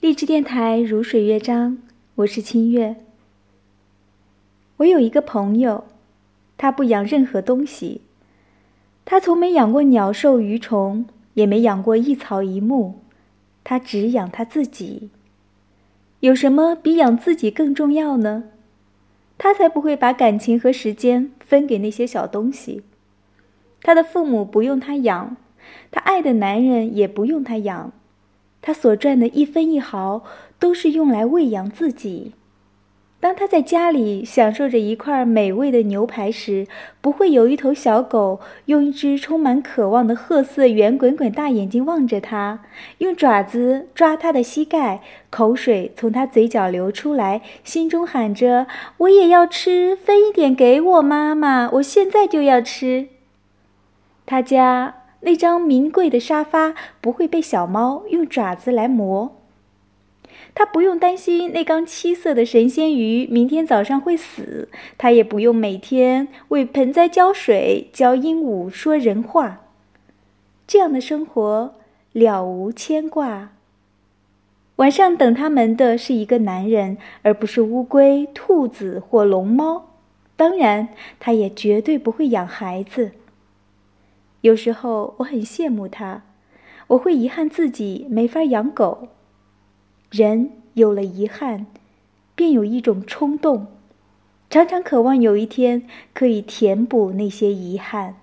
励志电台如水乐章，我是清月。我有一个朋友，他不养任何东西，他从没养过鸟兽鱼虫，也没养过一草一木，他只养他自己。有什么比养自己更重要呢？他才不会把感情和时间分给那些小东西。他的父母不用他养，他爱的男人也不用他养。他所赚的一分一毫都是用来喂养自己。当他在家里享受着一块美味的牛排时，不会有一头小狗用一只充满渴望的褐色圆滚滚大眼睛望着他，用爪子抓他的膝盖，口水从他嘴角流出来，心中喊着：“我也要吃，分一点给我，妈妈，我现在就要吃。”他家。那张名贵的沙发不会被小猫用爪子来磨，他不用担心那缸七色的神仙鱼明天早上会死，他也不用每天为盆栽浇水、教鹦鹉说人话。这样的生活了无牵挂。晚上等他们的是一个男人，而不是乌龟、兔子或龙猫。当然，他也绝对不会养孩子。有时候我很羡慕他，我会遗憾自己没法养狗。人有了遗憾，便有一种冲动，常常渴望有一天可以填补那些遗憾。